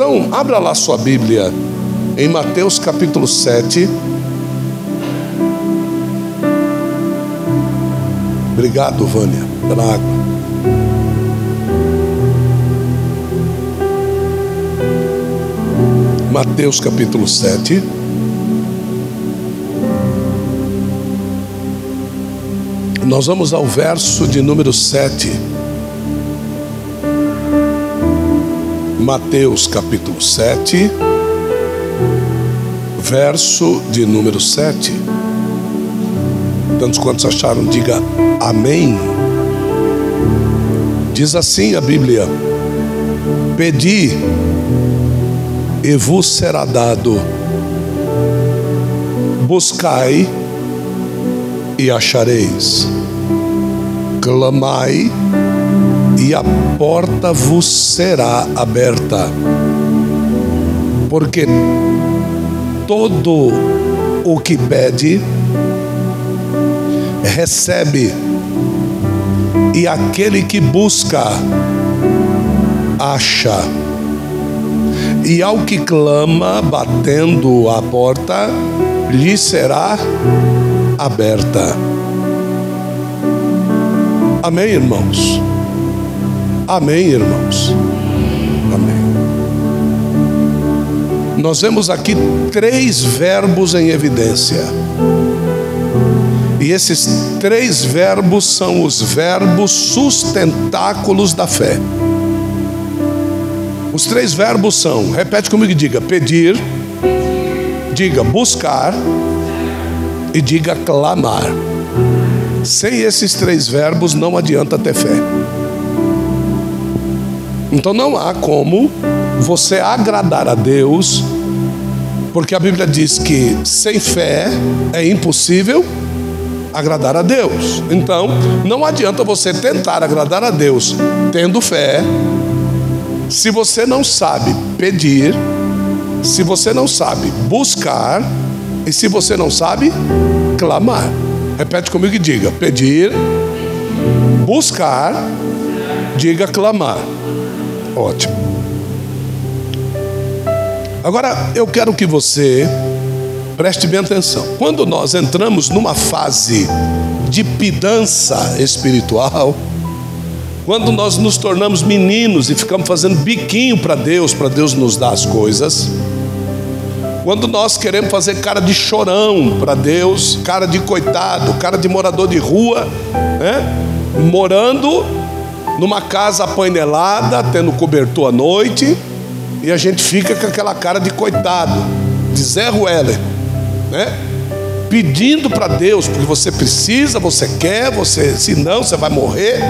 Então, abra lá sua Bíblia em Mateus capítulo 7. Obrigado, Vânia, pela água. Mateus capítulo 7. Nós vamos ao verso de número 7. Mateus capítulo 7, verso de número 7. Tantos quantos acharam, diga amém. Diz assim a Bíblia: Pedi e vos será dado, buscai e achareis, clamai e a porta vos será aberta. Porque todo o que pede, recebe, e aquele que busca, acha. E ao que clama, batendo a porta, lhe será aberta. Amém, irmãos? Amém, irmãos? Amém. Nós vemos aqui três verbos em evidência. E esses três verbos são os verbos sustentáculos da fé. Os três verbos são, repete comigo e diga: pedir, diga buscar e diga clamar. Sem esses três verbos não adianta ter fé. Então não há como você agradar a Deus, porque a Bíblia diz que sem fé é impossível agradar a Deus. Então, não adianta você tentar agradar a Deus tendo fé, se você não sabe pedir, se você não sabe buscar e se você não sabe clamar. Repete comigo e diga: pedir, buscar, diga clamar. Ótimo. Agora eu quero que você preste bem atenção. Quando nós entramos numa fase de pidança espiritual, quando nós nos tornamos meninos e ficamos fazendo biquinho para Deus, para Deus nos dar as coisas, quando nós queremos fazer cara de chorão para Deus, cara de coitado, cara de morador de rua, né? morando numa casa apainelada, tendo cobertor à noite, e a gente fica com aquela cara de coitado, de Zé Rueller, né? Pedindo para Deus, porque você precisa, você quer, você, senão você vai morrer.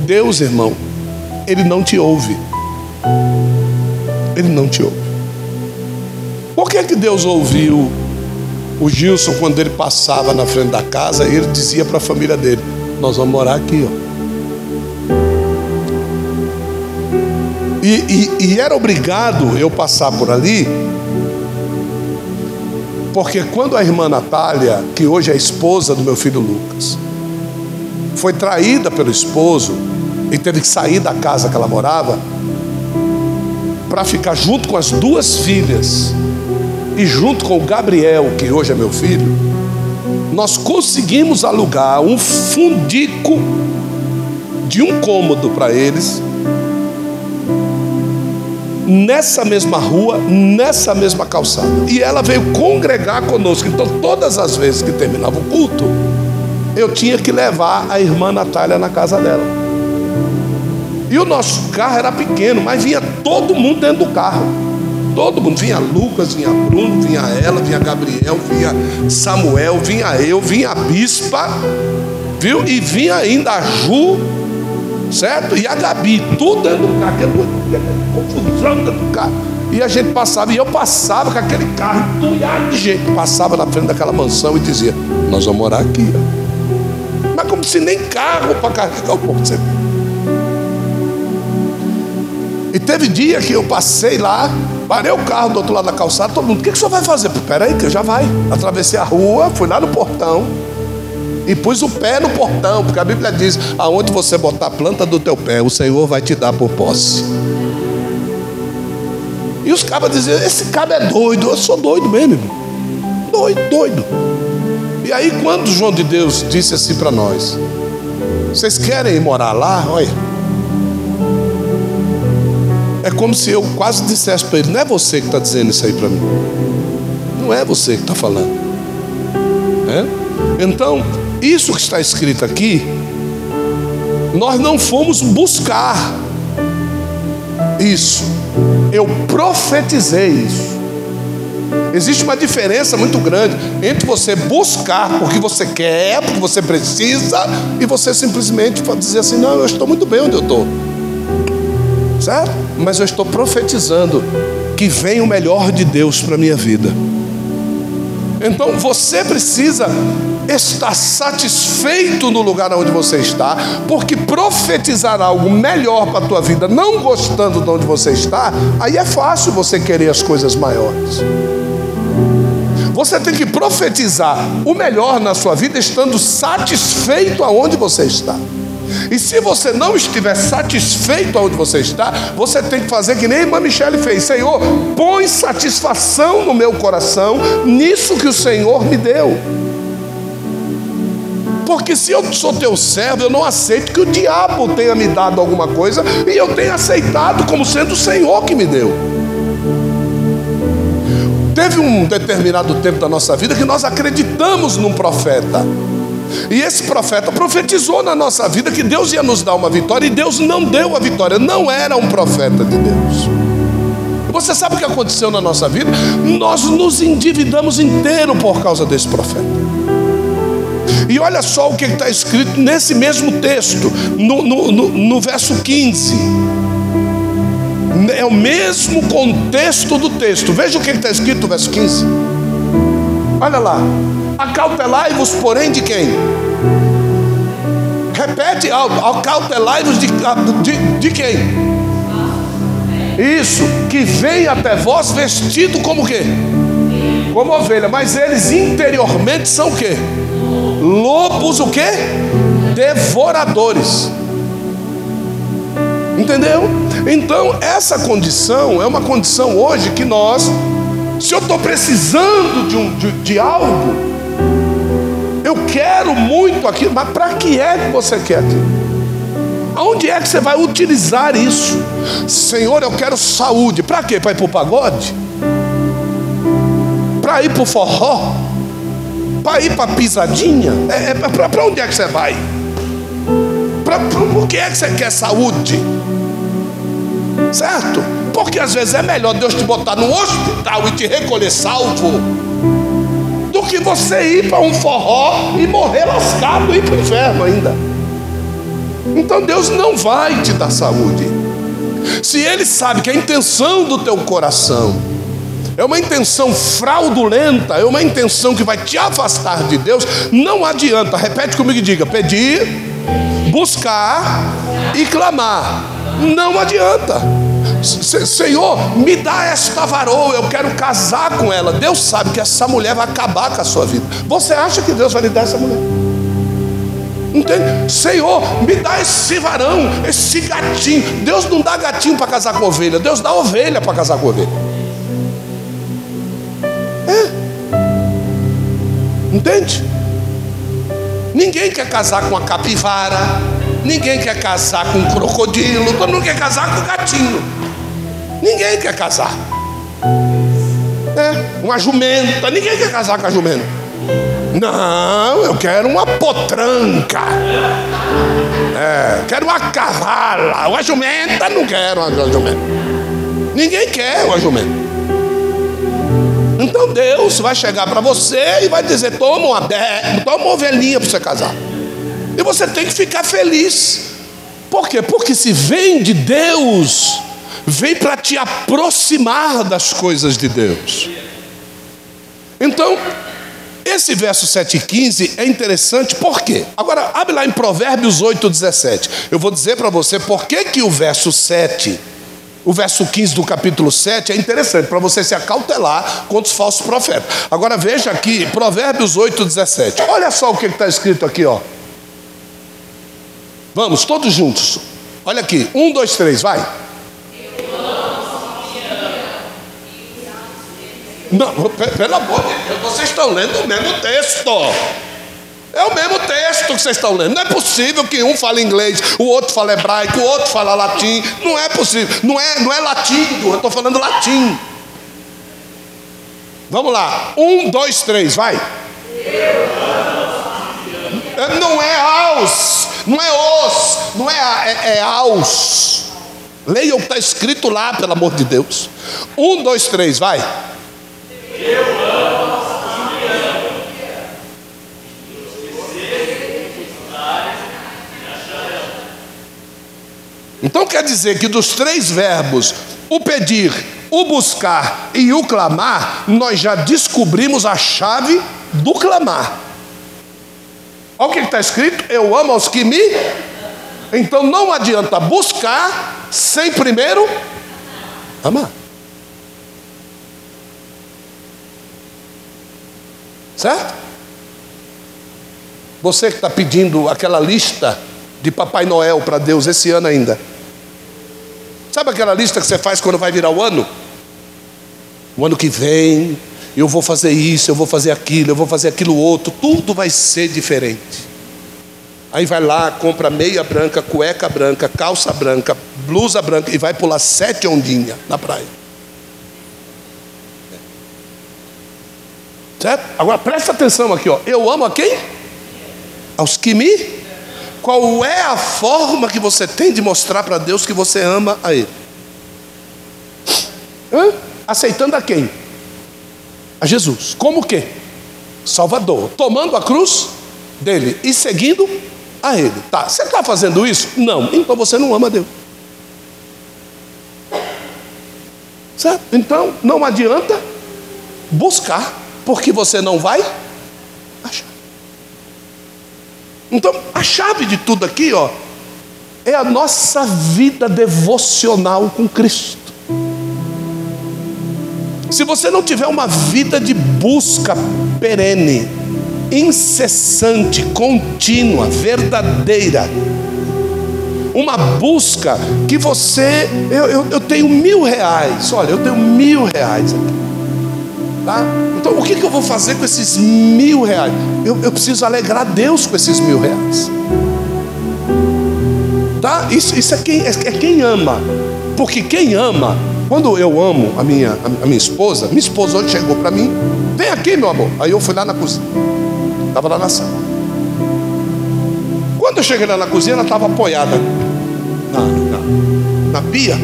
Deus, irmão, Ele não te ouve. Ele não te ouve. Por que, que Deus ouviu o Gilson quando ele passava na frente da casa e ele dizia para a família dele: Nós vamos morar aqui, ó. E, e, e era obrigado eu passar por ali, porque quando a irmã Natália, que hoje é esposa do meu filho Lucas, foi traída pelo esposo e teve que sair da casa que ela morava, para ficar junto com as duas filhas e junto com o Gabriel, que hoje é meu filho, nós conseguimos alugar um fundico de um cômodo para eles nessa mesma rua, nessa mesma calçada. E ela veio congregar conosco. Então, todas as vezes que terminava o culto, eu tinha que levar a irmã Natália na casa dela. E o nosso carro era pequeno, mas vinha todo mundo dentro do carro. Todo mundo, vinha Lucas, vinha Bruno, vinha ela, vinha Gabriel, vinha Samuel, vinha eu, vinha a bispa, viu? E vinha ainda a Ju, certo? E a Gabi, tudo dentro do carro, aquela confusão dentro do carro. E a gente passava, e eu passava com aquele carro entulhado de gente, passava na frente daquela mansão e dizia: Nós vamos morar aqui. Mas como se nem carro para carregar o povo. E teve dia que eu passei lá, parei o carro do outro lado da calçada, todo mundo, o que, que o senhor vai fazer? Peraí, que já vai. Atravessei a rua, fui lá no portão, e pus o pé no portão, porque a Bíblia diz: aonde você botar a planta do teu pé, o Senhor vai te dar por posse. E os cabas diziam: Esse cabo é doido. Eu sou doido mesmo, irmão. Doido, doido. E aí, quando João de Deus disse assim para nós: Vocês querem morar lá? Olha. É como se eu quase dissesse para ele: Não é você que está dizendo isso aí para mim. Não é você que está falando. É? Então, isso que está escrito aqui, nós não fomos buscar isso. Eu profetizei isso. Existe uma diferença muito grande entre você buscar porque você quer, porque você precisa, e você simplesmente dizer assim: não, eu estou muito bem onde eu estou. Certo? Mas eu estou profetizando que vem o melhor de Deus para a minha vida. Então você precisa estar satisfeito no lugar onde você está, porque profetizar algo melhor para a tua vida, não gostando de onde você está, aí é fácil você querer as coisas maiores. Você tem que profetizar o melhor na sua vida estando satisfeito aonde você está. E se você não estiver satisfeito aonde você está, você tem que fazer que nem a irmã Michele fez: Senhor, põe satisfação no meu coração nisso que o Senhor me deu. Porque se eu sou teu servo, eu não aceito que o diabo tenha me dado alguma coisa e eu tenha aceitado como sendo o Senhor que me deu. Teve um determinado tempo da nossa vida que nós acreditamos num profeta. E esse profeta profetizou na nossa vida que Deus ia nos dar uma vitória e Deus não deu a vitória, não era um profeta de Deus. Você sabe o que aconteceu na nossa vida? Nós nos endividamos inteiro por causa desse profeta. E olha só o que está escrito nesse mesmo texto, no, no, no, no verso 15 é o mesmo contexto do texto. Veja o que está escrito no verso 15. Olha lá. Acautelai-vos, porém, de quem? Repete. Acautelai-vos de, de, de quem? Isso. Que vem até vós vestido como quê? Como ovelha. Mas eles interiormente são o quê? Lobos o quê? Devoradores. Entendeu? Então, essa condição é uma condição hoje que nós, se eu estou precisando de, um, de, de algo, quero muito aquilo, mas para que é que você quer aquilo? Aonde é que você vai utilizar isso? Senhor, eu quero saúde. Para quê? Para ir para o pagode? Para ir para o forró? Para ir para a pisadinha? É, é para onde é que você vai? Pra, por que é que você quer saúde? Certo? Porque às vezes é melhor Deus te botar no hospital e te recolher salvo do que você ir para um forró e morrer lascado e ir para o inferno ainda. Então Deus não vai te dar saúde. Se Ele sabe que a intenção do teu coração é uma intenção fraudulenta, é uma intenção que vai te afastar de Deus, não adianta. Repete comigo e diga: pedir, buscar e clamar não adianta. Senhor, me dá esta varoa, eu quero casar com ela. Deus sabe que essa mulher vai acabar com a sua vida. Você acha que Deus vai lhe dar essa mulher? Entende? Senhor, me dá esse varão, esse gatinho. Deus não dá gatinho para casar com ovelha, Deus dá ovelha para casar com ovelha. É. Entende? Ninguém quer casar com a capivara. Ninguém quer casar com um crocodilo, todo mundo quer casar com um gatinho. Ninguém quer casar. É, uma jumenta, ninguém quer casar com a jumenta. Não, eu quero uma potranca. É, quero uma cavala. Uma jumenta, não quero uma jumenta. Ninguém quer uma jumenta. Então Deus vai chegar para você e vai dizer: toma uma, toma uma ovelhinha para você casar. E você tem que ficar feliz. Por quê? Porque se vem de Deus, vem para te aproximar das coisas de Deus. Então, esse verso 7 e 15 é interessante, por quê? Agora, abre lá em Provérbios 8, 17. Eu vou dizer para você por que, que o verso 7, o verso 15 do capítulo 7 é interessante, para você se acautelar contra os falsos profetas. Agora veja aqui, Provérbios 8, 17. Olha só o que está escrito aqui, ó. Vamos, todos juntos. Olha aqui. Um, dois, três, vai. Não, pelo amor de Deus, vocês estão lendo o mesmo texto. É o mesmo texto que vocês estão lendo. Não é possível que um fale inglês, o outro fale hebraico, o outro fale latim. Não é possível. Não é, não é latim, eu estou falando latim. Vamos lá. Um, dois, três, vai. Não é aos, não é os, não é, é, é aos. Leia o que está escrito lá, pelo amor de Deus. Um, dois, três, vai. Então quer dizer que dos três verbos, o pedir, o buscar e o clamar, nós já descobrimos a chave do clamar. Olha o que está escrito: Eu amo aos que me. Então não adianta buscar sem primeiro amar. Certo? Você que está pedindo aquela lista de Papai Noel para Deus esse ano ainda. Sabe aquela lista que você faz quando vai virar o ano? O ano que vem, eu vou fazer isso, eu vou fazer aquilo, eu vou fazer aquilo outro, tudo vai ser diferente. Aí vai lá, compra meia branca, cueca branca, calça branca, blusa branca e vai pular sete ondinhas na praia. Certo? Agora presta atenção aqui, ó. Eu amo a quem? Aos que me qual é a forma que você tem de mostrar para Deus que você ama a Ele? Hã? Aceitando a quem? A Jesus. Como que? Salvador. Tomando a cruz dele e seguindo a Ele. Tá, você está fazendo isso? Não. Então você não ama a Deus. Certo? Então não adianta buscar, porque você não vai achar. Então, a chave de tudo aqui, ó, é a nossa vida devocional com Cristo. Se você não tiver uma vida de busca perene, incessante, contínua, verdadeira, uma busca que você, eu, eu, eu tenho mil reais, olha, eu tenho mil reais aqui. Tá? Então o que, que eu vou fazer com esses mil reais? Eu, eu preciso alegrar Deus com esses mil reais. Tá? Isso, isso é, quem, é, é quem ama. Porque quem ama, quando eu amo a minha, a minha esposa, minha esposa hoje chegou para mim, vem aqui, meu amor. Aí eu fui lá na cozinha. Estava lá na sala. Quando eu cheguei lá na cozinha, ela estava apoiada na, na, na pia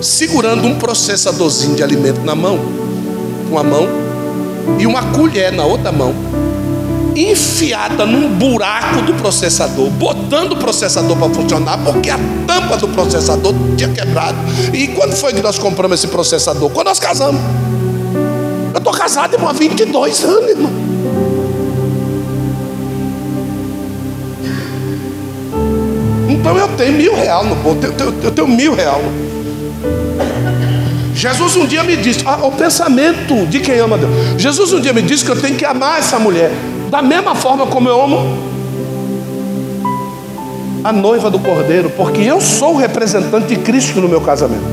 segurando um processadorzinho de alimento na mão, uma mão, e uma colher na outra mão, enfiada num buraco do processador, botando o processador para funcionar, porque a tampa do processador tinha quebrado. E quando foi que nós compramos esse processador? Quando nós casamos. Eu estou casado irmão, há 22 anos, irmão. Então eu tenho mil reais no bolso, eu tenho, eu tenho mil reais. Jesus um dia me disse, ah, o pensamento de quem ama Deus. Jesus um dia me disse que eu tenho que amar essa mulher da mesma forma como eu amo a noiva do cordeiro, porque eu sou o representante de Cristo no meu casamento.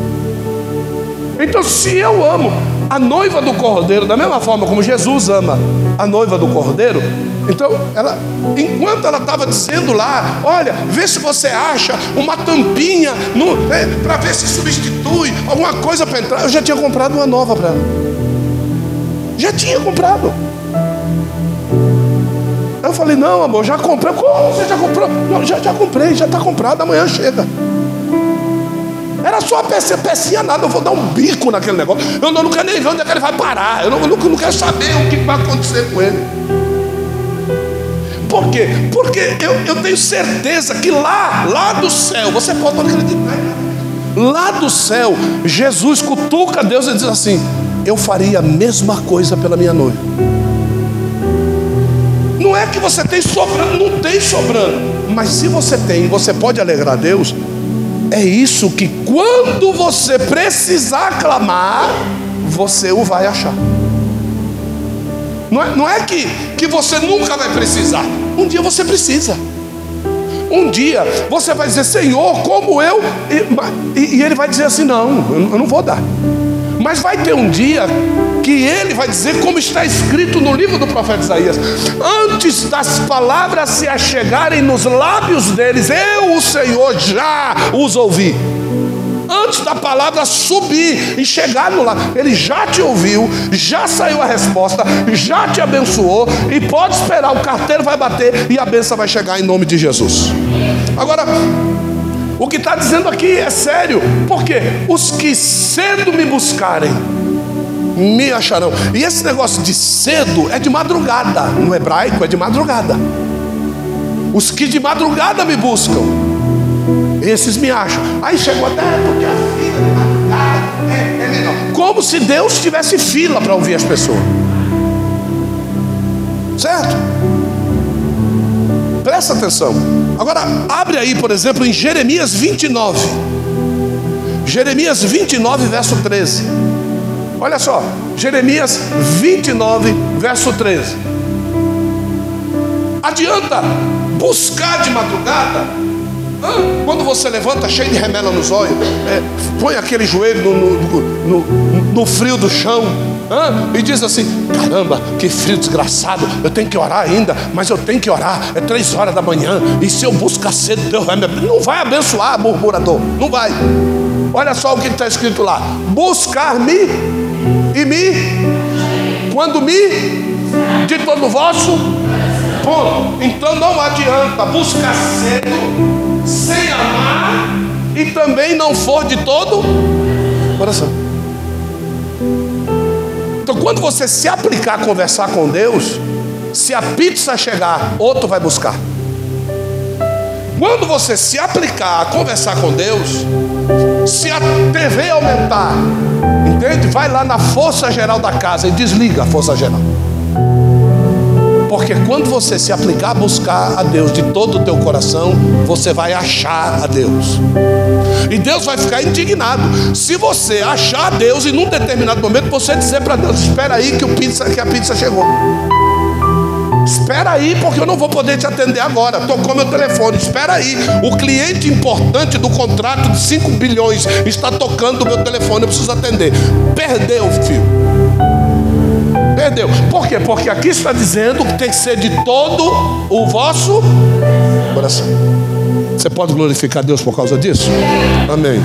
Então, se eu amo a noiva do cordeiro da mesma forma como Jesus ama a noiva do cordeiro, então, ela, enquanto ela estava dizendo lá, olha, vê se você acha uma tampinha é, para ver se substitui alguma coisa para entrar. Eu já tinha comprado uma nova para ela. Já tinha comprado. Eu falei, não, amor, já comprei. Como você já comprou? Não, já, já comprei, já está comprado, amanhã chega. Era só pecinha, pecinha nada, eu vou dar um bico naquele negócio. Eu não, eu não quero nem ver onde é que ele vai parar. Eu não, eu não, eu não quero saber o que vai acontecer com ele. Por quê? Porque eu, eu tenho certeza que lá, lá do céu, você pode acreditar, lá do céu, Jesus cutuca Deus e diz assim: Eu faria a mesma coisa pela minha noiva. Não é que você tem sobrando, não tem sobrando, mas se você tem, você pode alegrar Deus. É isso que quando você precisar clamar, você o vai achar. Não é, não é que, que você nunca vai precisar. Um dia você precisa. Um dia você vai dizer, Senhor, como eu. E, e, e ele vai dizer assim: Não, eu não vou dar. Mas vai ter um dia que ele vai dizer, como está escrito no livro do profeta Isaías: Antes das palavras se achegarem nos lábios deles, eu, o Senhor, já os ouvi antes da palavra subir e chegar no lado. Ele já te ouviu, já saiu a resposta, já te abençoou e pode esperar, o carteiro vai bater e a benção vai chegar em nome de Jesus. Agora, o que está dizendo aqui é sério, porque os que cedo me buscarem, me acharão. E esse negócio de cedo é de madrugada, no hebraico é de madrugada. Os que de madrugada me buscam, esses me acham. Aí chegou até porque a fila de madrugada é, é menor. Como se Deus tivesse fila para ouvir as pessoas. Certo? Presta atenção. Agora, abre aí, por exemplo, em Jeremias 29. Jeremias 29, verso 13. Olha só, Jeremias 29, verso 13. Adianta buscar de madrugada quando você levanta cheio de remela nos olhos, é, põe aquele joelho no, no, no, no frio do chão e diz assim: caramba, que frio desgraçado, eu tenho que orar ainda, mas eu tenho que orar, é três horas da manhã, e se eu buscar cedo, Deus vai me. Não vai abençoar, murmurador, não vai. Olha só o que está escrito lá: buscar-me e me, quando me, de todo vosso ponto. Então não adianta buscar cedo sem amar e também não for de todo coração. Quando você se aplicar a conversar com Deus, se a pizza chegar, outro vai buscar. Quando você se aplicar a conversar com Deus, se a TV aumentar, entende? Vai lá na força geral da casa e desliga a força geral. Porque quando você se aplicar a buscar a Deus de todo o teu coração, você vai achar a Deus. E Deus vai ficar indignado. Se você achar Deus e num determinado momento você dizer para Deus: Espera aí que, o pizza, que a pizza chegou. Espera aí, porque eu não vou poder te atender agora. Tocou meu telefone. Espera aí. O cliente importante do contrato de 5 bilhões está tocando o meu telefone. Eu preciso atender. Perdeu, filho. Perdeu. Por quê? Porque aqui está dizendo que tem que ser de todo o vosso coração. Você pode glorificar Deus por causa disso? Amém.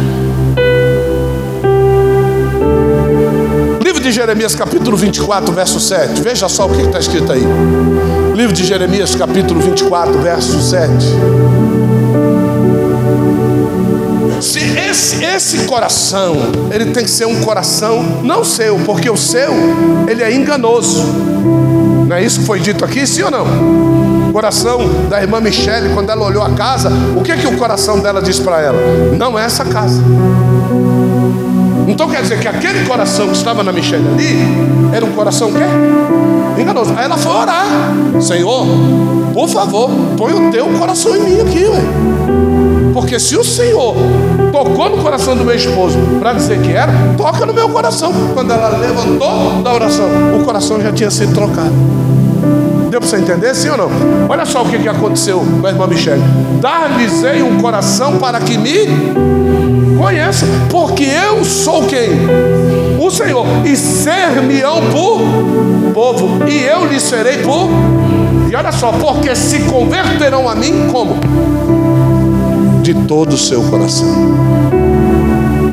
Livro de Jeremias, capítulo 24, verso 7. Veja só o que está escrito aí. Livro de Jeremias, capítulo 24, verso 7. Se esse, esse coração, ele tem que ser um coração não seu, porque o seu, ele é enganoso. Não é isso que foi dito aqui, sim ou não? O coração da irmã Michele, quando ela olhou a casa, o que que o coração dela disse para ela? Não é essa casa. Então quer dizer que aquele coração que estava na Michelle ali era um coração quê? Enganoso. Aí ela foi orar. Senhor, por favor, põe o teu coração em mim aqui, ué. Porque se o Senhor tocou no coração do meu esposo para dizer que era, toca no meu coração. Quando ela levantou da oração, o coração já tinha sido trocado. Deu para você entender, sim ou não? Olha só o que, que aconteceu com a irmã Michele. Dar-lhes-ei um coração para que me conheça, porque eu sou quem? O Senhor, e ser-me-ão por povo, e eu lhes serei por. E olha só, porque se converterão a mim como? De todo o seu coração.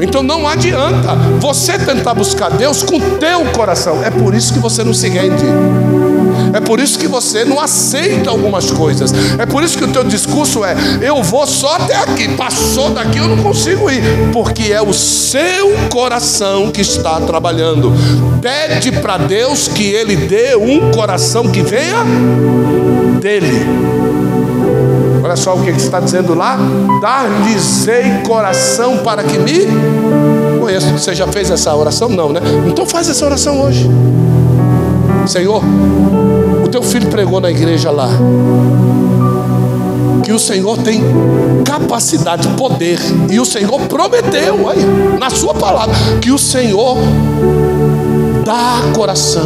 Então não adianta você tentar buscar Deus com teu coração. É por isso que você não se rende. É por isso que você não aceita algumas coisas. É por isso que o teu discurso é: eu vou só até aqui, passou daqui eu não consigo ir, porque é o seu coração que está trabalhando. Pede para Deus que ele dê um coração que venha dele. Olha só o que está dizendo lá: dar-lhes-ei coração para que me conheça. Você já fez essa oração? Não, né? Então faz essa oração hoje. Senhor, o teu filho pregou na igreja lá que o Senhor tem capacidade, poder, e o Senhor prometeu aí, na sua palavra, que o Senhor dá coração.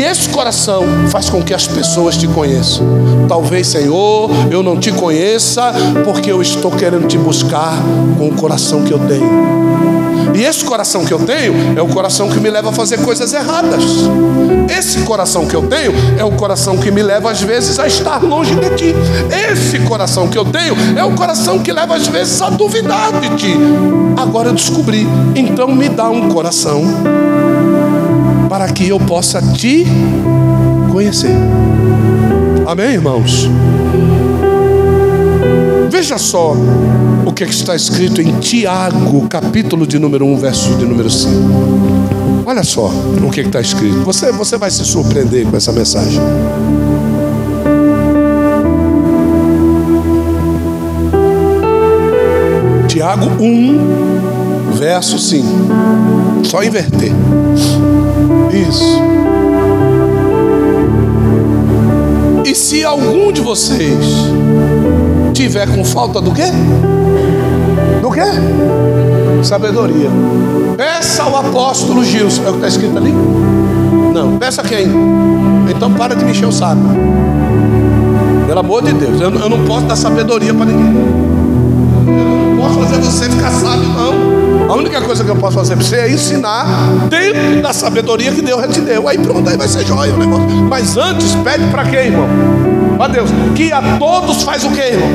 E esse coração faz com que as pessoas te conheçam. Talvez, Senhor, eu não te conheça porque eu estou querendo te buscar com o coração que eu tenho. E esse coração que eu tenho é o coração que me leva a fazer coisas erradas. Esse coração que eu tenho é o coração que me leva às vezes a estar longe de ti. Esse coração que eu tenho é o coração que leva às vezes a duvidar de ti. Agora eu descobri. Então me dá um coração para que eu possa te conhecer. Amém, irmãos? Veja só o que, é está escrito em Tiago, capítulo de número 1, verso de número 5. Olha só o é que está escrito. Você, você vai se surpreender com essa mensagem. Tiago 1, verso 5. Só inverter. Isso. E se algum de vocês tiver com falta do quê? Do quê? Sabedoria. Peça ao apóstolo Gilson. É o que está escrito ali? Não. Peça quem? Então para de mexer o saco. Pelo amor de Deus. Eu, eu não posso dar sabedoria para ninguém. Eu não posso fazer você ficar sábio, não. A única coisa que eu posso fazer para você é ensinar dentro da sabedoria que Deus já te deu. Aí pronto, aí vai ser jóia o negócio. Mas antes, pede para quem, irmão? Para Deus. Que a todos faz o quê, irmão?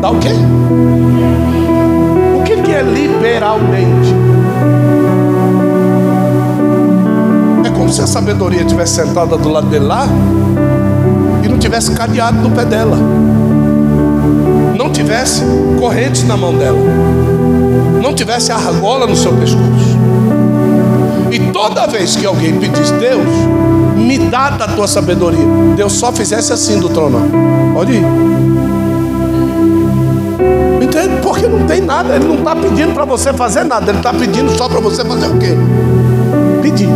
Dá o quê? O que, que é liberalmente? É como se a sabedoria estivesse sentada do lado dele lá e não tivesse cadeado no pé dela, não tivesse correntes na mão dela, não tivesse argola no seu pescoço. E toda vez que alguém pedisse, Deus, me dá da tua sabedoria, Deus só fizesse assim do trono. Pode ir. Entende? Porque não tem nada, ele não está pedindo para você fazer nada, ele está pedindo só para você fazer o quê? Pedir.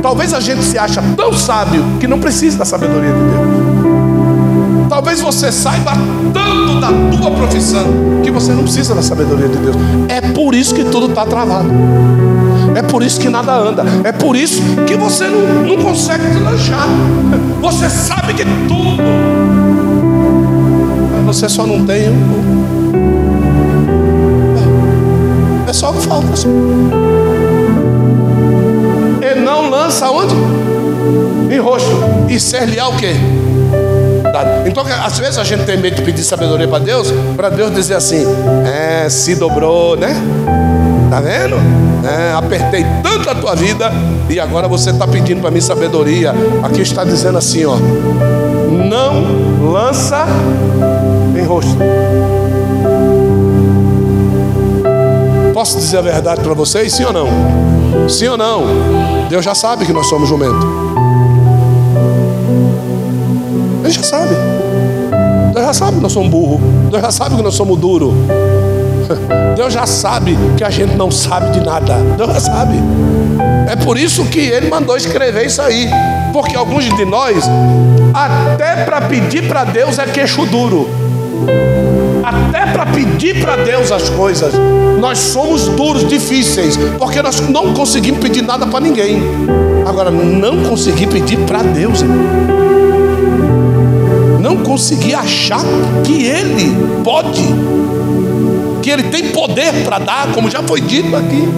Talvez a gente se acha tão sábio que não precisa da sabedoria de Deus. Talvez você saiba tanto da tua profissão que você não precisa da sabedoria de Deus. É por isso que tudo está travado. É por isso que nada anda. É por isso que você não, não consegue deslanchar. Você sabe de tudo você só não tem É só o que falta. E não lança onde? Em rosto. E ser-lhe-á o quê? Então, às vezes a gente tem medo de pedir sabedoria para Deus, para Deus dizer assim: é, se dobrou, né? Tá vendo? É, apertei tanto a tua vida e agora você está pedindo para mim sabedoria. Aqui está dizendo assim, ó: não lança em rosto. Posso dizer a verdade para vocês, sim ou não? Sim ou não? Deus já sabe que nós somos jumento. Ele já sabe. Deus já sabe que nós somos burro. Deus já sabe que nós somos duro. Deus já sabe que a gente não sabe de nada. Deus já sabe. É por isso que ele mandou escrever isso aí. Porque alguns de nós, até para pedir para Deus é queixo duro. Até para pedir para Deus as coisas, nós somos duros, difíceis, porque nós não conseguimos pedir nada para ninguém. Agora, não conseguir pedir para Deus, não conseguir achar que Ele pode, que Ele tem poder para dar, como já foi dito aqui.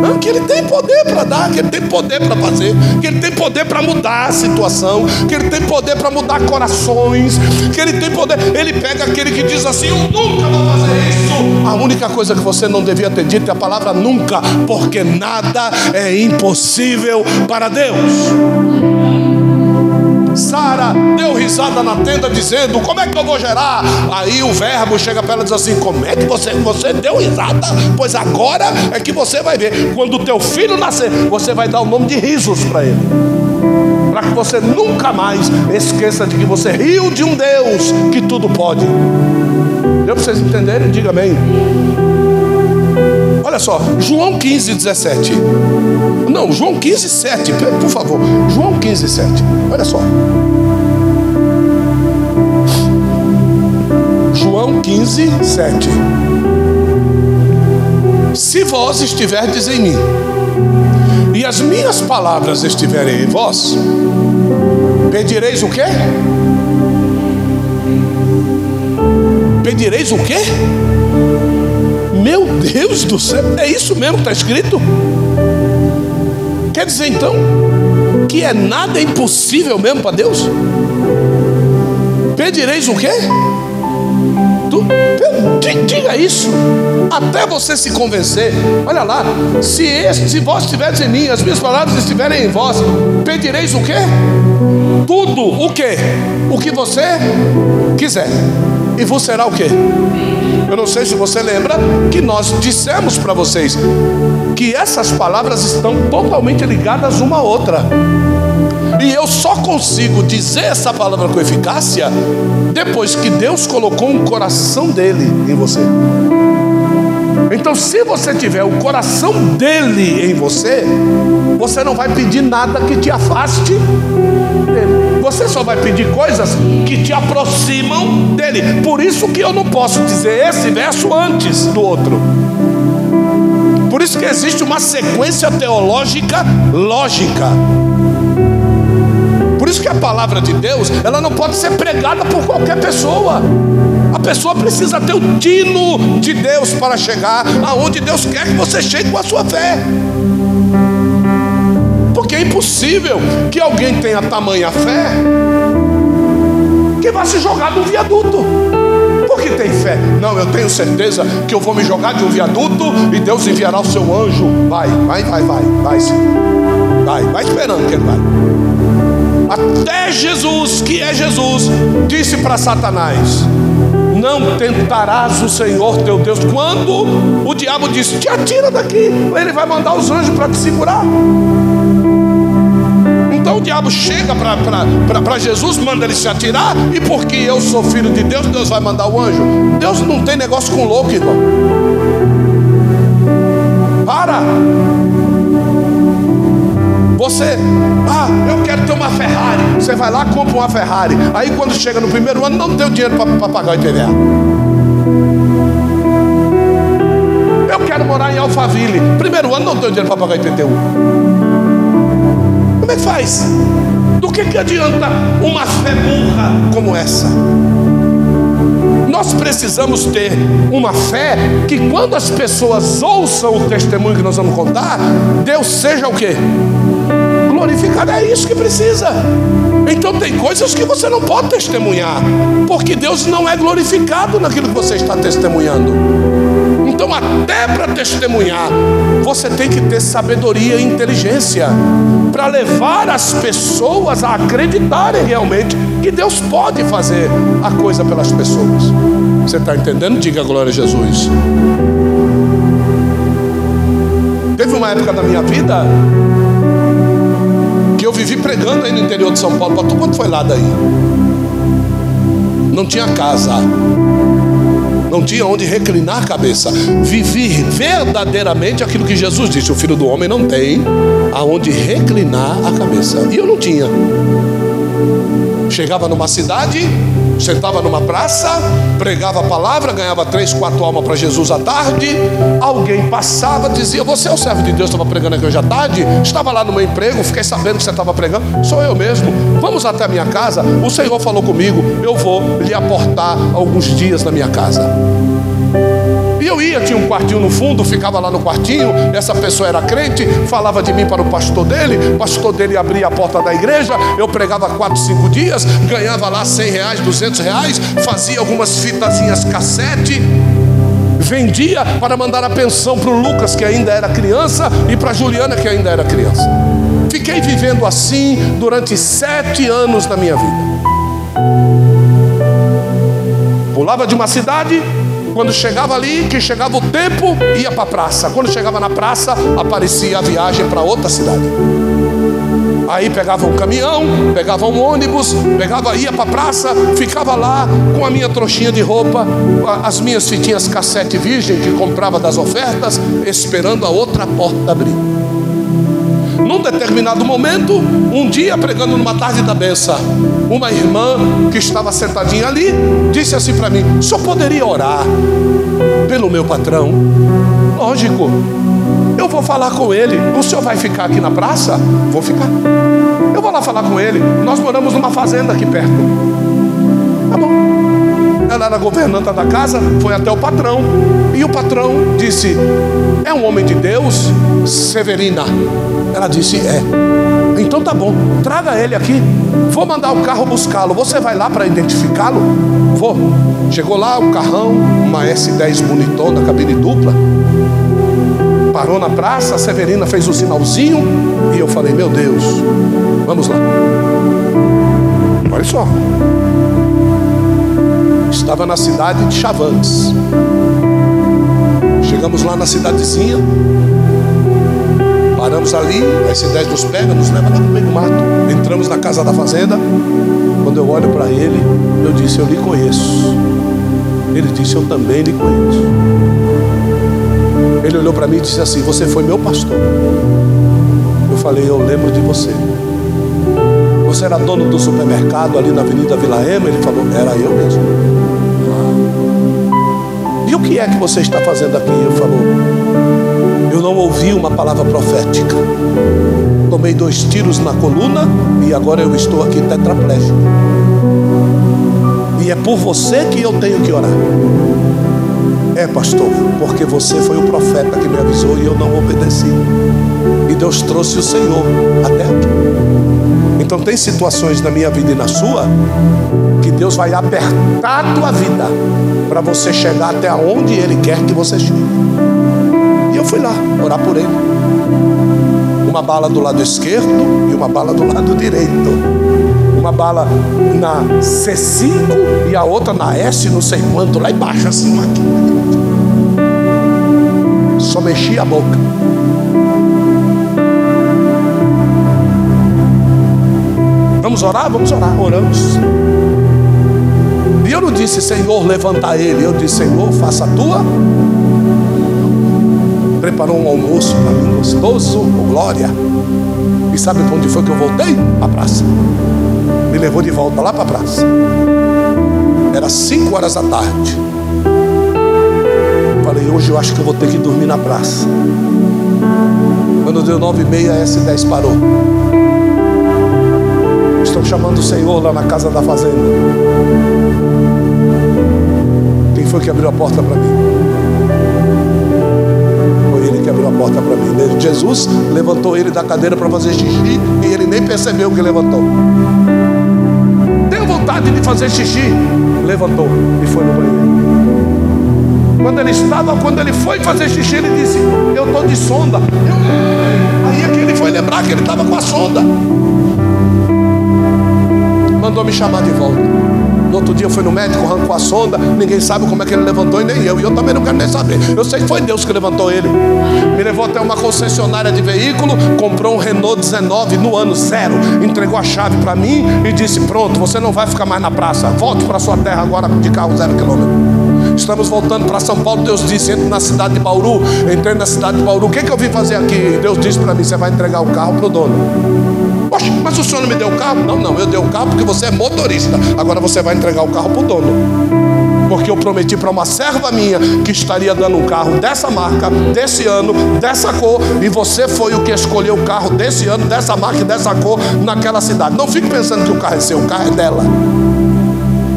Não, que Ele tem poder para dar, que Ele tem poder para fazer, que Ele tem poder para mudar a situação, que Ele tem poder para mudar corações, que Ele tem poder. Ele pega aquele que diz assim: Eu nunca vou fazer isso. A única coisa que você não devia ter dito é a palavra nunca, porque nada é impossível para Deus. Sara deu risada na tenda dizendo: Como é que eu vou gerar? Aí o verbo chega para ela e diz assim: Como é que você, você deu risada? Pois agora é que você vai ver. Quando o teu filho nascer, você vai dar o nome de risos para ele. Para que você nunca mais esqueça de que você riu de um Deus que tudo pode. Deu para vocês entenderem? Diga amém. Olha só, João 15, 17. Não, João 15, 7, por favor. João 15, 7. Olha só. João 15, 7. Se vós estiverdes em mim, e as minhas palavras estiverem em vós, pedireis o quê? Pedireis o quê? Meu Deus do céu, é isso mesmo que está escrito? Quer dizer então que é nada impossível mesmo para Deus? Pedireis o quê? Tu, diga isso, até você se convencer. Olha lá, se, este, se vós estiveres em mim, as minhas palavras estiverem em vós, pedireis o quê? Tudo o quê? O que você quiser. E vos será o quê? Eu não sei se você lembra que nós dissemos para vocês que essas palavras estão totalmente ligadas uma à outra. E eu só consigo dizer essa palavra com eficácia depois que Deus colocou um coração dele em você. Então, se você tiver o coração dele em você, você não vai pedir nada que te afaste dele. Você só vai pedir coisas que te aproximam dele. Por isso que eu não posso dizer esse verso antes do outro. Por isso que existe uma sequência teológica lógica. Por isso que a palavra de Deus, ela não pode ser pregada por qualquer pessoa. A pessoa precisa ter o tino de Deus para chegar aonde Deus quer que você chegue com a sua fé. É impossível que alguém tenha tamanha fé que vá se jogar do viaduto. Porque tem fé. Não, eu tenho certeza que eu vou me jogar de um viaduto e Deus enviará o seu anjo. Vai, vai, vai, vai, vai. Vai, vai esperando que ele vai. Até Jesus, que é Jesus, disse para Satanás: Não tentarás o Senhor teu Deus. Quando o diabo disse: Te atira daqui, ele vai mandar os anjos para te segurar. O diabo chega para Jesus, manda ele se atirar, e porque eu sou filho de Deus, Deus vai mandar o anjo. Deus não tem negócio com louco, irmão. Para. Você, ah, eu quero ter uma Ferrari. Você vai lá, compra uma Ferrari. Aí quando chega no primeiro ano, não tem o dinheiro para pagar o IPVA. Eu quero morar em Alphaville. Primeiro ano, não tenho dinheiro para pagar IPTU. Como é que faz? Do que, que adianta uma fé burra como essa? Nós precisamos ter uma fé que quando as pessoas ouçam o testemunho que nós vamos contar, Deus seja o quê? glorificado. É isso que precisa. Então tem coisas que você não pode testemunhar, porque Deus não é glorificado naquilo que você está testemunhando. Então, até para testemunhar, você tem que ter sabedoria e inteligência para levar as pessoas a acreditarem realmente que Deus pode fazer a coisa pelas pessoas. Você está entendendo? Diga glória a Jesus. Teve uma época da minha vida eu vivi pregando aí no interior de São Paulo. Para tu quanto foi lá daí? Não tinha casa. Não tinha onde reclinar a cabeça. Vivi verdadeiramente aquilo que Jesus disse: o filho do homem não tem aonde reclinar a cabeça. E eu não tinha. Chegava numa cidade, sentava numa praça, pregava a palavra, ganhava três, quatro almas para Jesus à tarde. Alguém passava, dizia: Você é o servo de Deus, estava pregando aqui hoje à tarde. Estava lá no meu emprego, fiquei sabendo que você estava pregando. Sou eu mesmo. Vamos até a minha casa. O Senhor falou comigo: Eu vou lhe aportar alguns dias na minha casa. Eu ia, tinha um quartinho no fundo, ficava lá no quartinho. Essa pessoa era crente, falava de mim para o pastor dele. O pastor dele abria a porta da igreja. Eu pregava quatro, cinco dias, ganhava lá cem reais, duzentos reais, fazia algumas fitazinhas cassete vendia para mandar a pensão para o Lucas, que ainda era criança, e para a Juliana, que ainda era criança. Fiquei vivendo assim durante sete anos da minha vida. Pulava de uma cidade quando chegava ali, que chegava o tempo, ia para a praça. Quando chegava na praça, aparecia a viagem para outra cidade. Aí pegava um caminhão, pegava um ônibus, pegava, ia para a praça, ficava lá com a minha trouxinha de roupa, as minhas fitinhas cassete virgem que comprava das ofertas, esperando a outra porta abrir. Num determinado momento, um dia pregando numa tarde da benção, uma irmã que estava sentadinha ali disse assim para mim: "Só poderia orar pelo meu patrão?" Lógico. Eu vou falar com ele. O senhor vai ficar aqui na praça? Vou ficar. Eu vou lá falar com ele. Nós moramos numa fazenda aqui perto. Ela era governanta da casa, foi até o patrão. E o patrão disse: É um homem de Deus, Severina. Ela disse: É. Então tá bom, traga ele aqui. Vou mandar o carro buscá-lo. Você vai lá para identificá-lo? Vou. Chegou lá o carrão, uma S10 bonitona, cabine dupla. Parou na praça, a Severina fez o sinalzinho e eu falei: Meu Deus, vamos lá. Olha só. Estava na cidade de Chavantes. Chegamos lá na cidadezinha. Paramos ali, a S10 nos pega, nos leva lá no meio do mato. Entramos na casa da fazenda. Quando eu olho para ele, eu disse: Eu lhe conheço. Ele disse: Eu também lhe conheço. Ele olhou para mim e disse assim: Você foi meu pastor. Eu falei: Eu lembro de você. Você era dono do supermercado ali na Avenida Vila Ema? Ele falou: Era eu mesmo. O que é que você está fazendo aqui? Ele falou: Eu não ouvi uma palavra profética. Tomei dois tiros na coluna e agora eu estou aqui tetraplégico. E é por você que eu tenho que orar. É, pastor, porque você foi o profeta que me avisou e eu não obedeci. E Deus trouxe o Senhor até aqui. Então tem situações na minha vida e na sua que Deus vai apertar a tua vida para você chegar até onde Ele quer que você chegue. E eu fui lá orar por ele. Uma bala do lado esquerdo e uma bala do lado direito uma bala na C5 e a outra na S, não sei quanto, lá embaixo, assim, aqui. Só mexi a boca. Vamos orar? Vamos orar. Oramos. E eu não disse, Senhor, levanta ele. Eu disse, Senhor, faça a tua. Preparou um almoço para mim gostoso, glória. E sabe para onde foi que eu voltei? A praça. Me levou de volta lá para a praça. Era cinco horas da tarde. Falei, hoje eu acho que eu vou ter que dormir na praça. Quando deu nove e meia, a S10 parou. Estou chamando o Senhor lá na casa da fazenda. Quem foi que abriu a porta para mim? Foi ele que abriu a porta para mim. Jesus levantou ele da cadeira para fazer xixi e ele nem percebeu que levantou. Deu vontade de fazer xixi, levantou e foi no banheiro. Quando ele estava, quando ele foi fazer xixi, ele disse: Eu estou de sonda. Eu... Aí é que ele foi lembrar que ele estava com a sonda mandou me chamar de volta. No outro dia eu fui no médico, arrancou a sonda, ninguém sabe como é que ele levantou e nem eu. E eu também não quero nem saber. Eu sei que foi Deus que levantou ele. Me levou até uma concessionária de veículo, comprou um Renault 19 no ano zero, entregou a chave para mim e disse: Pronto, você não vai ficar mais na praça. Volte para sua terra agora de carro zero quilômetro. Estamos voltando para São Paulo. Deus disse: entre na cidade de Bauru. Entrei na cidade de Bauru. O que, que eu vim fazer aqui? Deus disse para mim: Você vai entregar o carro para o dono. Poxa, mas o senhor não me deu o carro? Não, não, eu dei o carro porque você é motorista. Agora você vai entregar o carro para o dono. Porque eu prometi para uma serva minha que estaria dando um carro dessa marca, desse ano, dessa cor, e você foi o que escolheu o carro desse ano, dessa marca e dessa cor naquela cidade. Não fique pensando que o carro é seu, o carro é dela.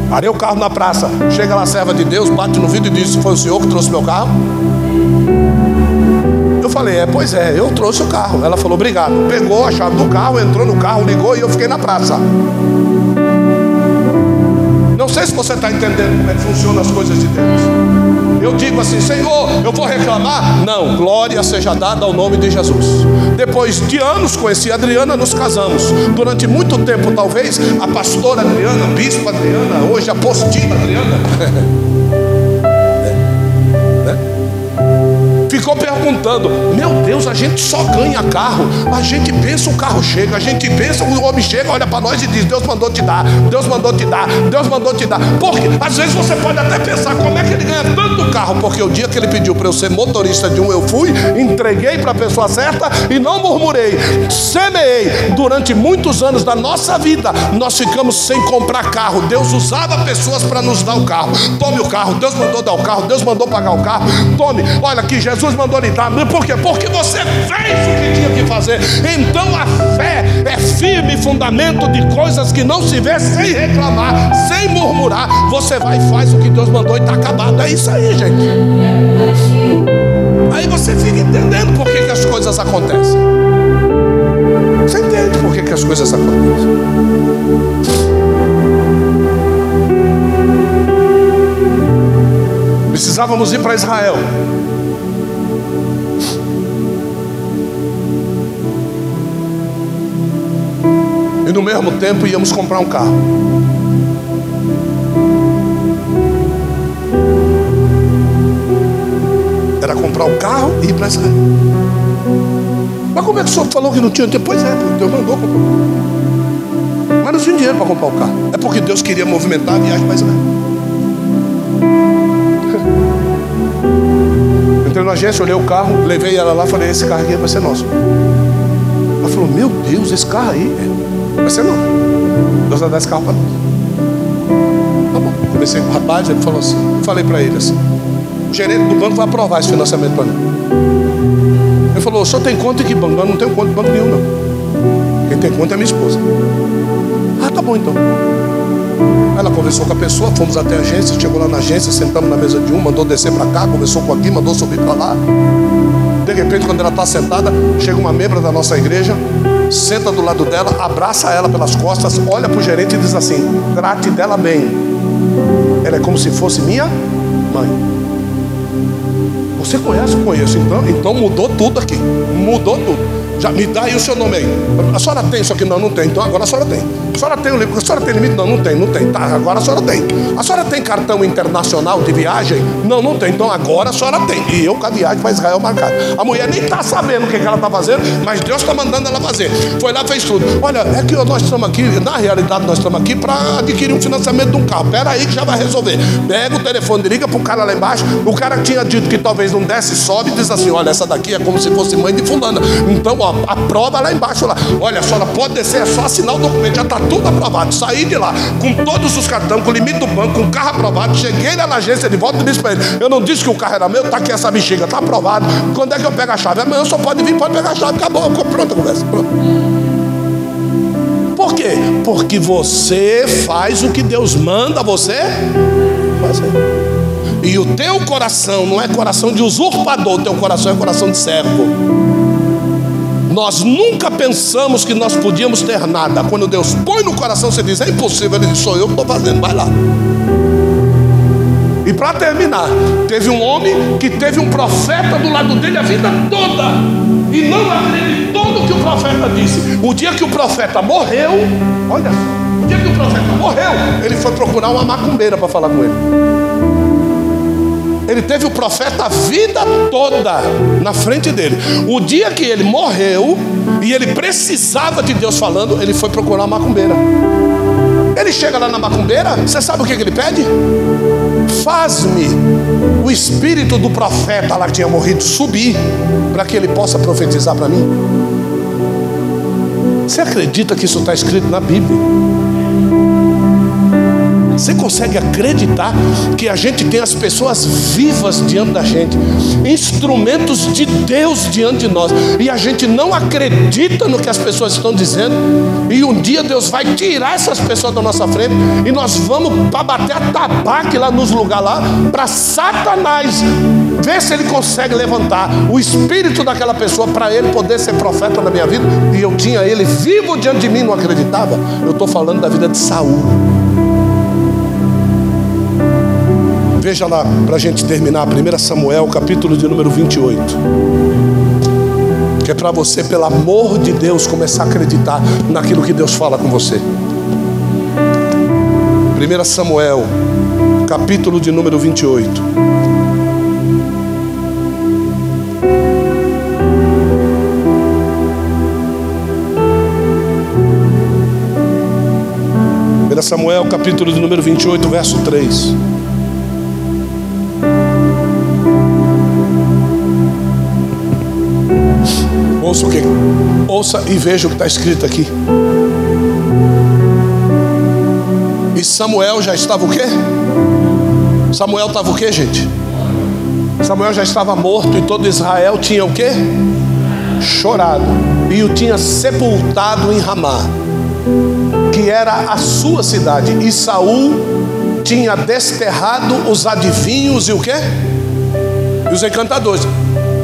Parei o carro na praça. Chega lá a serva de Deus, bate no vidro e diz: Foi o senhor que trouxe meu carro? Falei, é, pois é, eu trouxe o carro. Ela falou, obrigado. Pegou a chave do carro, entrou no carro, ligou e eu fiquei na praça. Não sei se você está entendendo como é que funcionam as coisas de Deus. Eu digo assim, Senhor, eu vou reclamar? Não, glória seja dada ao nome de Jesus. Depois de anos conheci a Adriana, nos casamos. Durante muito tempo, talvez, a pastora Adriana, a bispa Adriana, hoje a apostila Adriana. ficou perguntando: Meu Deus, a gente só ganha carro. A gente pensa, o carro chega. A gente pensa, o homem chega, olha para nós e diz: Deus mandou te dar, Deus mandou te dar, Deus mandou te dar. Porque às vezes você pode até pensar: como é que ele ganha tanto carro? Porque o dia que ele pediu para eu ser motorista de um, eu fui, entreguei para a pessoa certa e não murmurei. Semeei. Durante muitos anos da nossa vida, nós ficamos sem comprar carro. Deus usava pessoas para nos dar o carro. Tome o carro, Deus mandou dar o carro, Deus mandou pagar o carro. Tome, olha que Jesus mandou lhe dá. Por quê? Porque você fez o que tinha que fazer. Então a fé é firme fundamento de coisas que não se vê sem reclamar, sem murmurar. Você vai e faz o que Deus mandou e está acabado. É isso aí, Aí você fica entendendo por que, que as coisas acontecem. Você entende por que, que as coisas acontecem. Precisávamos ir para Israel. E no mesmo tempo íamos comprar um carro. Comprar o um carro e ir para Israel. Mas como é que o senhor falou que não tinha dinheiro? Pois é, Deus mandou comprar. Mas não tinha dinheiro para comprar o carro. É porque Deus queria movimentar a viagem para Israel. Entrei na agência, olhei o carro, levei ela lá, falei, esse carro aqui vai ser nosso. Ela falou, meu Deus, esse carro aí vai ser nosso. Deus vai dar esse carro para nós. Tá bom. Comecei com o rapaz, ele falou assim, falei para ele assim, o gerente do banco vai aprovar esse financiamento para mim. Ele falou, o senhor tem conta em que banco? Eu não tenho conta em banco nenhum, não. Quem tem conta é minha esposa. Ah, tá bom então. Ela conversou com a pessoa, fomos até a agência, chegou lá na agência, sentamos na mesa de um, mandou descer para cá, conversou com aqui, mandou subir para lá. De repente, quando ela está sentada, chega uma membro da nossa igreja, senta do lado dela, abraça ela pelas costas, olha para o gerente e diz assim: trate dela bem. Ela é como se fosse minha mãe. Você conhece? Eu conheço. Então, então mudou tudo aqui. Mudou tudo. Já me dá aí o seu nome aí. A senhora tem isso aqui? Não, não tem. Então agora a senhora tem. A senhora tem o livro? A senhora tem limite? Não, não tem, não tem. Tá, agora a senhora tem. A senhora tem cartão internacional de viagem? Não, não tem. Então agora a senhora tem. E eu com a viagem para Israel marcada. A mulher nem está sabendo o que, que ela está fazendo, mas Deus está mandando ela fazer. Foi lá, fez tudo. Olha, é que nós estamos aqui, na realidade nós estamos aqui para adquirir um financiamento de um carro. Pera aí que já vai resolver. Pega o telefone, liga para o cara lá embaixo. O cara tinha dito que talvez não desse, sobe e diz assim: olha, essa daqui é como se fosse mãe de fulana. Então, ó, a prova lá embaixo lá. Olha, a senhora pode descer, é só assinar o documento, já está tudo aprovado. Saí de lá com todos os cartões, com o limite do banco, com o carro aprovado. Cheguei lá na agência de volta e disse para ele: Eu não disse que o carro era meu, tá aqui essa bexiga, tá aprovado. Quando é que eu pego a chave? Amanhã só pode vir, pode pegar a chave. Acabou, pronto a conversa. Pronto. Por quê? Porque você faz o que Deus manda você fazer. E o teu coração não é coração de usurpador, o teu coração é coração de servo. Nós nunca pensamos que nós podíamos ter nada. Quando Deus põe no coração, você diz: É impossível. Ele diz: Sou eu que estou fazendo, vai lá. E para terminar, teve um homem que teve um profeta do lado dele a vida toda e não acreditou no que o profeta disse. O dia que o profeta morreu, olha, o dia que o profeta morreu, ele foi procurar uma macumbeira para falar com ele. Ele teve o profeta a vida toda na frente dele. O dia que ele morreu e ele precisava de Deus falando, ele foi procurar uma macumbeira. Ele chega lá na macumbeira, você sabe o que, que ele pede? Faz-me o espírito do profeta lá que tinha morrido subir, para que ele possa profetizar para mim. Você acredita que isso está escrito na Bíblia? Você consegue acreditar que a gente tem as pessoas vivas diante da gente, instrumentos de Deus diante de nós, e a gente não acredita no que as pessoas estão dizendo, e um dia Deus vai tirar essas pessoas da nossa frente, e nós vamos para bater a tabaque lá nos lugares lá, para Satanás ver se ele consegue levantar o espírito daquela pessoa para ele poder ser profeta na minha vida, e eu tinha ele vivo diante de mim, não acreditava. Eu estou falando da vida de Saul. Veja lá, para a gente terminar, 1 Samuel, capítulo de número 28. Que é para você, pelo amor de Deus, começar a acreditar naquilo que Deus fala com você. 1 Samuel, capítulo de número 28. Samuel, capítulo de número 28, verso 3. Ouça o que? Ouça e veja o que está escrito aqui. E Samuel já estava o quê? Samuel estava o quê, gente? Samuel já estava morto e todo Israel tinha o quê? Chorado. E o tinha sepultado em Ramá, que era a sua cidade. E Saul tinha desterrado os adivinhos e o quê? E os encantadores.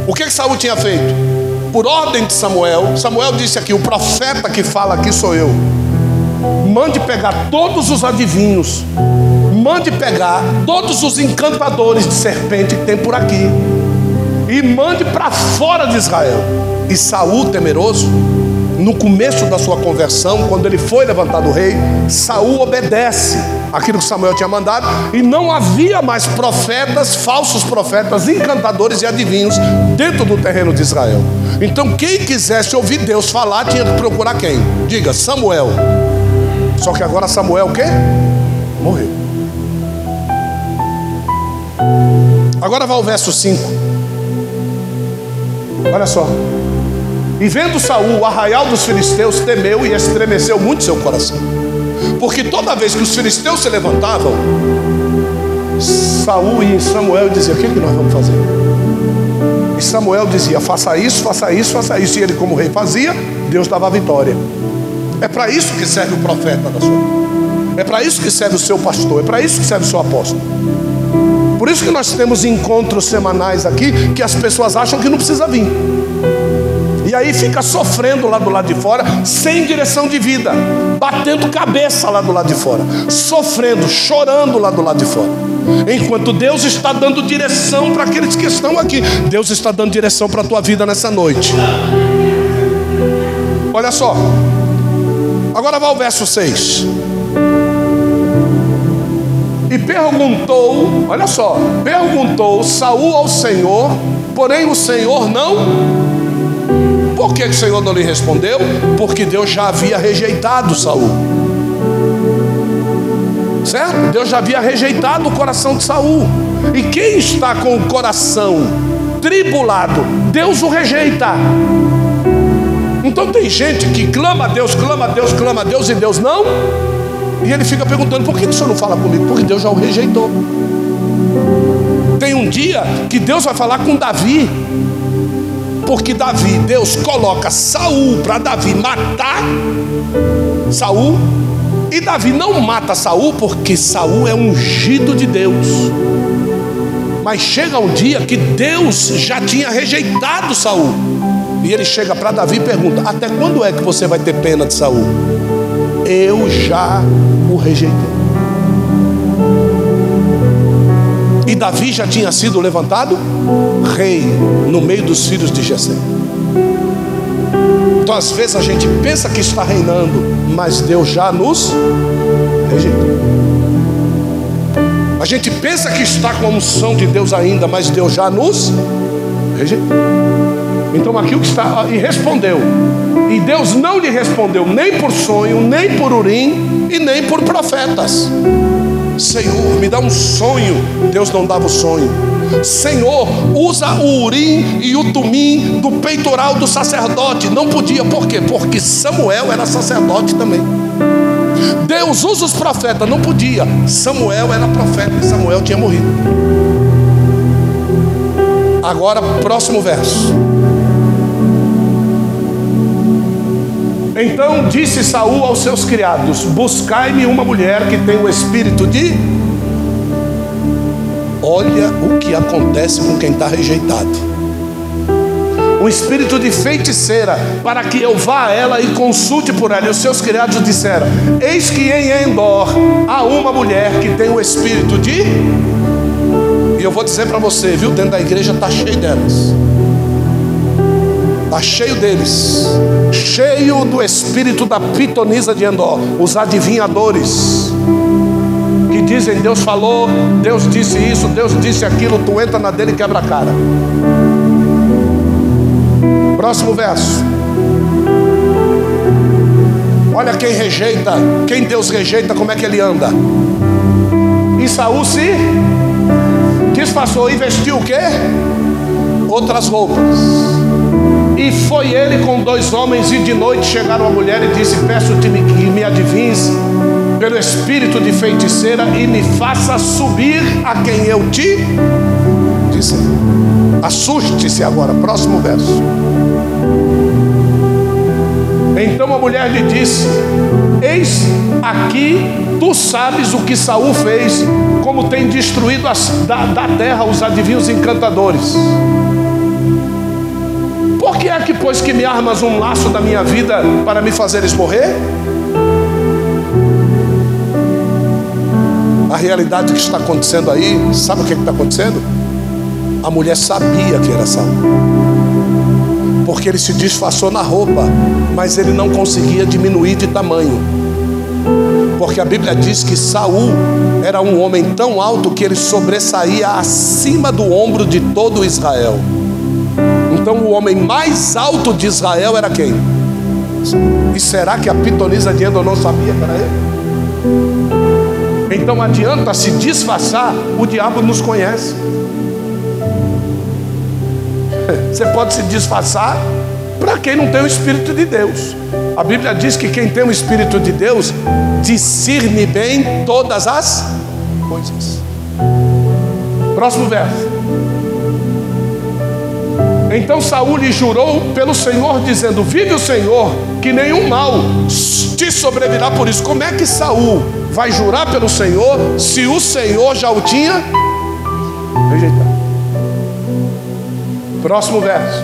O que, que Saul tinha feito? Por ordem de Samuel, Samuel disse aqui: o profeta que fala aqui sou eu. Mande pegar todos os adivinhos, mande pegar todos os encantadores de serpente que tem por aqui, e mande para fora de Israel. E Saul, temeroso, no começo da sua conversão, quando ele foi levantado rei, Saul obedece aquilo que Samuel tinha mandado, e não havia mais profetas, falsos profetas, encantadores e adivinhos dentro do terreno de Israel. Então, quem quisesse ouvir Deus falar tinha que procurar quem? Diga, Samuel. Só que agora Samuel o quê? Morreu. Agora vai ao verso 5. Olha só. E vendo Saul o arraial dos filisteus, temeu e estremeceu muito seu coração. Porque toda vez que os filisteus se levantavam, Saul e Samuel diziam: O que, é que nós vamos fazer? E Samuel dizia: Faça isso, faça isso, faça isso. E ele, como rei, fazia, Deus dava a vitória. É para isso que serve o profeta da sua vida. É para isso que serve o seu pastor. É para isso que serve o seu apóstolo. Por isso que nós temos encontros semanais aqui que as pessoas acham que não precisa vir. E aí fica sofrendo lá do lado de fora, sem direção de vida, batendo cabeça lá do lado de fora, sofrendo, chorando lá do lado de fora. Enquanto Deus está dando direção para aqueles que estão aqui, Deus está dando direção para a tua vida nessa noite. Olha só, agora vai ao verso 6. E perguntou, olha só, perguntou Saul ao Senhor, porém o Senhor não por que o Senhor não lhe respondeu? Porque Deus já havia rejeitado Saul. Certo? Deus já havia rejeitado o coração de Saul. E quem está com o coração tribulado, Deus o rejeita. Então tem gente que clama a Deus, clama a Deus, clama a Deus e Deus não. E ele fica perguntando: por que o senhor não fala comigo? Porque Deus já o rejeitou. Tem um dia que Deus vai falar com Davi porque Davi, Deus coloca Saul para Davi matar Saul, e Davi não mata Saul porque Saul é ungido de Deus. Mas chega um dia que Deus já tinha rejeitado Saul. E ele chega para Davi e pergunta: Até quando é que você vai ter pena de Saul? Eu já o rejeitei. E Davi já tinha sido levantado rei no meio dos filhos de Jessé. Então às vezes a gente pensa que está reinando, mas Deus já nos rejeitou. A gente pensa que está com a unção de Deus ainda, mas Deus já nos rejeitou. Então aqui o que está e respondeu. E Deus não lhe respondeu nem por sonho, nem por urim e nem por profetas. Senhor, me dá um sonho. Deus não dava o sonho. Senhor, usa o urim e o tumim do peitoral do sacerdote. Não podia, por quê? Porque Samuel era sacerdote também. Deus usa os profetas, não podia. Samuel era profeta e Samuel tinha morrido. Agora, próximo verso. Então disse Saul aos seus criados: Buscai-me uma mulher que tem o espírito de. Olha o que acontece com quem está rejeitado. Um espírito de feiticeira, para que eu vá a ela e consulte por ela. E os seus criados disseram: Eis que em Endor há uma mulher que tem o espírito de. E eu vou dizer para você, viu? Dentro da igreja está cheio delas. Está cheio deles, cheio do espírito da pitonisa de Endor, os adivinhadores, que dizem: Deus falou, Deus disse isso, Deus disse aquilo, tu entra na dele e quebra a cara. Próximo verso. Olha quem rejeita, quem Deus rejeita, como é que ele anda. E Saul se disfarçou e vestiu o quê? Outras roupas. E foi ele com dois homens, e de noite chegaram a mulher e disse: Peço-te que me adivinhes pelo espírito de feiticeira e me faça subir a quem eu te dizer. Assuste-se agora, próximo verso. Então a mulher lhe disse: Eis aqui tu sabes o que Saul fez, como tem destruído as, da, da terra os adivinhos encantadores. Que é pois, que me armas um laço da minha vida para me fazeres morrer? A realidade que está acontecendo aí, sabe o que está acontecendo? A mulher sabia que era Saul porque ele se disfarçou na roupa, mas ele não conseguia diminuir de tamanho. Porque a Bíblia diz que Saul era um homem tão alto que ele sobressaía acima do ombro de todo Israel. Então o homem mais alto de Israel era quem? E será que a pitonisa de Endor não sabia que era ele? Então adianta se disfarçar, o diabo nos conhece. Você pode se disfarçar para quem não tem o Espírito de Deus. A Bíblia diz que quem tem o Espírito de Deus discerne bem todas as coisas. Próximo verso. Então Saul lhe jurou pelo Senhor, dizendo: Vive o Senhor, que nenhum mal te sobrevirá por isso. Como é que Saul vai jurar pelo Senhor se o Senhor já o tinha rejeitado? Próximo verso.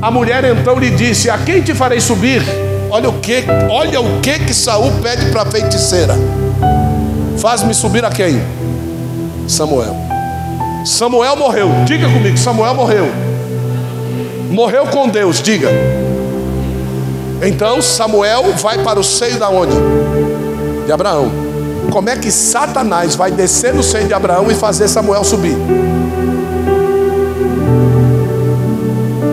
A mulher então lhe disse: A quem te farei subir? Olha o que, olha o que que Saul pede para a feiticeira. Faz-me subir a quem? Samuel. Samuel morreu. Diga comigo, Samuel morreu. Morreu com Deus, diga. Então Samuel vai para o seio da onde? De Abraão. Como é que Satanás vai descer no seio de Abraão e fazer Samuel subir?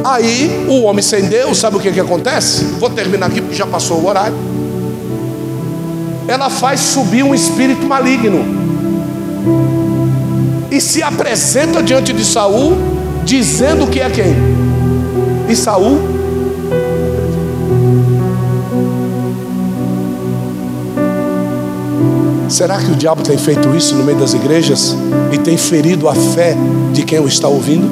Aí o homem sem Deus, sabe o que, que acontece? Vou terminar aqui porque já passou o horário. Ela faz subir um espírito maligno e se apresenta diante de Saul, dizendo que é quem? E Saul Será que o diabo tem feito isso no meio das igrejas e tem ferido a fé de quem o está ouvindo?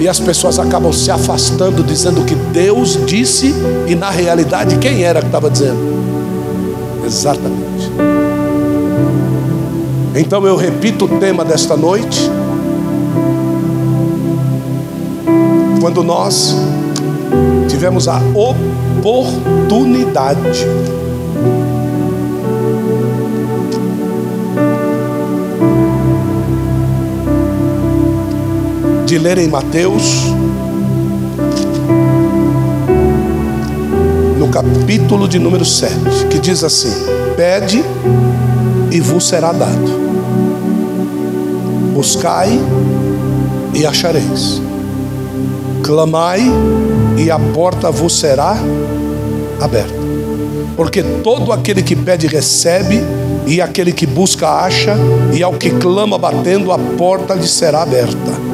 E as pessoas acabam se afastando, dizendo que Deus disse, e na realidade quem era que estava dizendo? Exatamente. Então eu repito o tema desta noite. Quando nós tivemos a oportunidade de ler em Mateus, no capítulo de número 7, que diz assim: Pede e vos será dado, buscai e achareis, clamai e a porta vos será aberta. Porque todo aquele que pede recebe, e aquele que busca acha, e ao que clama batendo, a porta lhe será aberta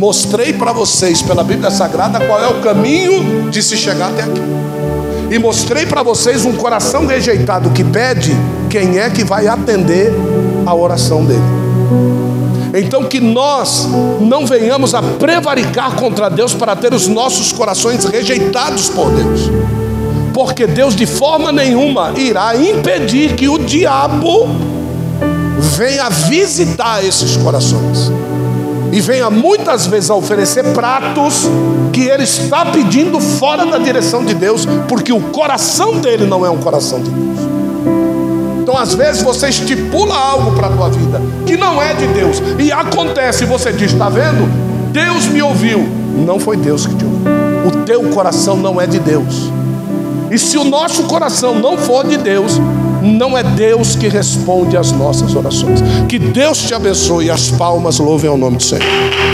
mostrei para vocês pela Bíblia Sagrada qual é o caminho de se chegar até aqui. E mostrei para vocês um coração rejeitado que pede quem é que vai atender a oração dele. Então que nós não venhamos a prevaricar contra Deus para ter os nossos corações rejeitados por Deus. Porque Deus de forma nenhuma irá impedir que o diabo venha visitar esses corações e venha muitas vezes a oferecer pratos que ele está pedindo fora da direção de Deus, porque o coração dele não é um coração de Deus. Então, às vezes, você estipula algo para a tua vida que não é de Deus, e acontece, você diz: está vendo? Deus me ouviu. Não foi Deus que te ouviu. O teu coração não é de Deus. E se o nosso coração não for de Deus, não é Deus que responde às nossas orações. Que Deus te abençoe e as palmas louvem ao nome do Senhor.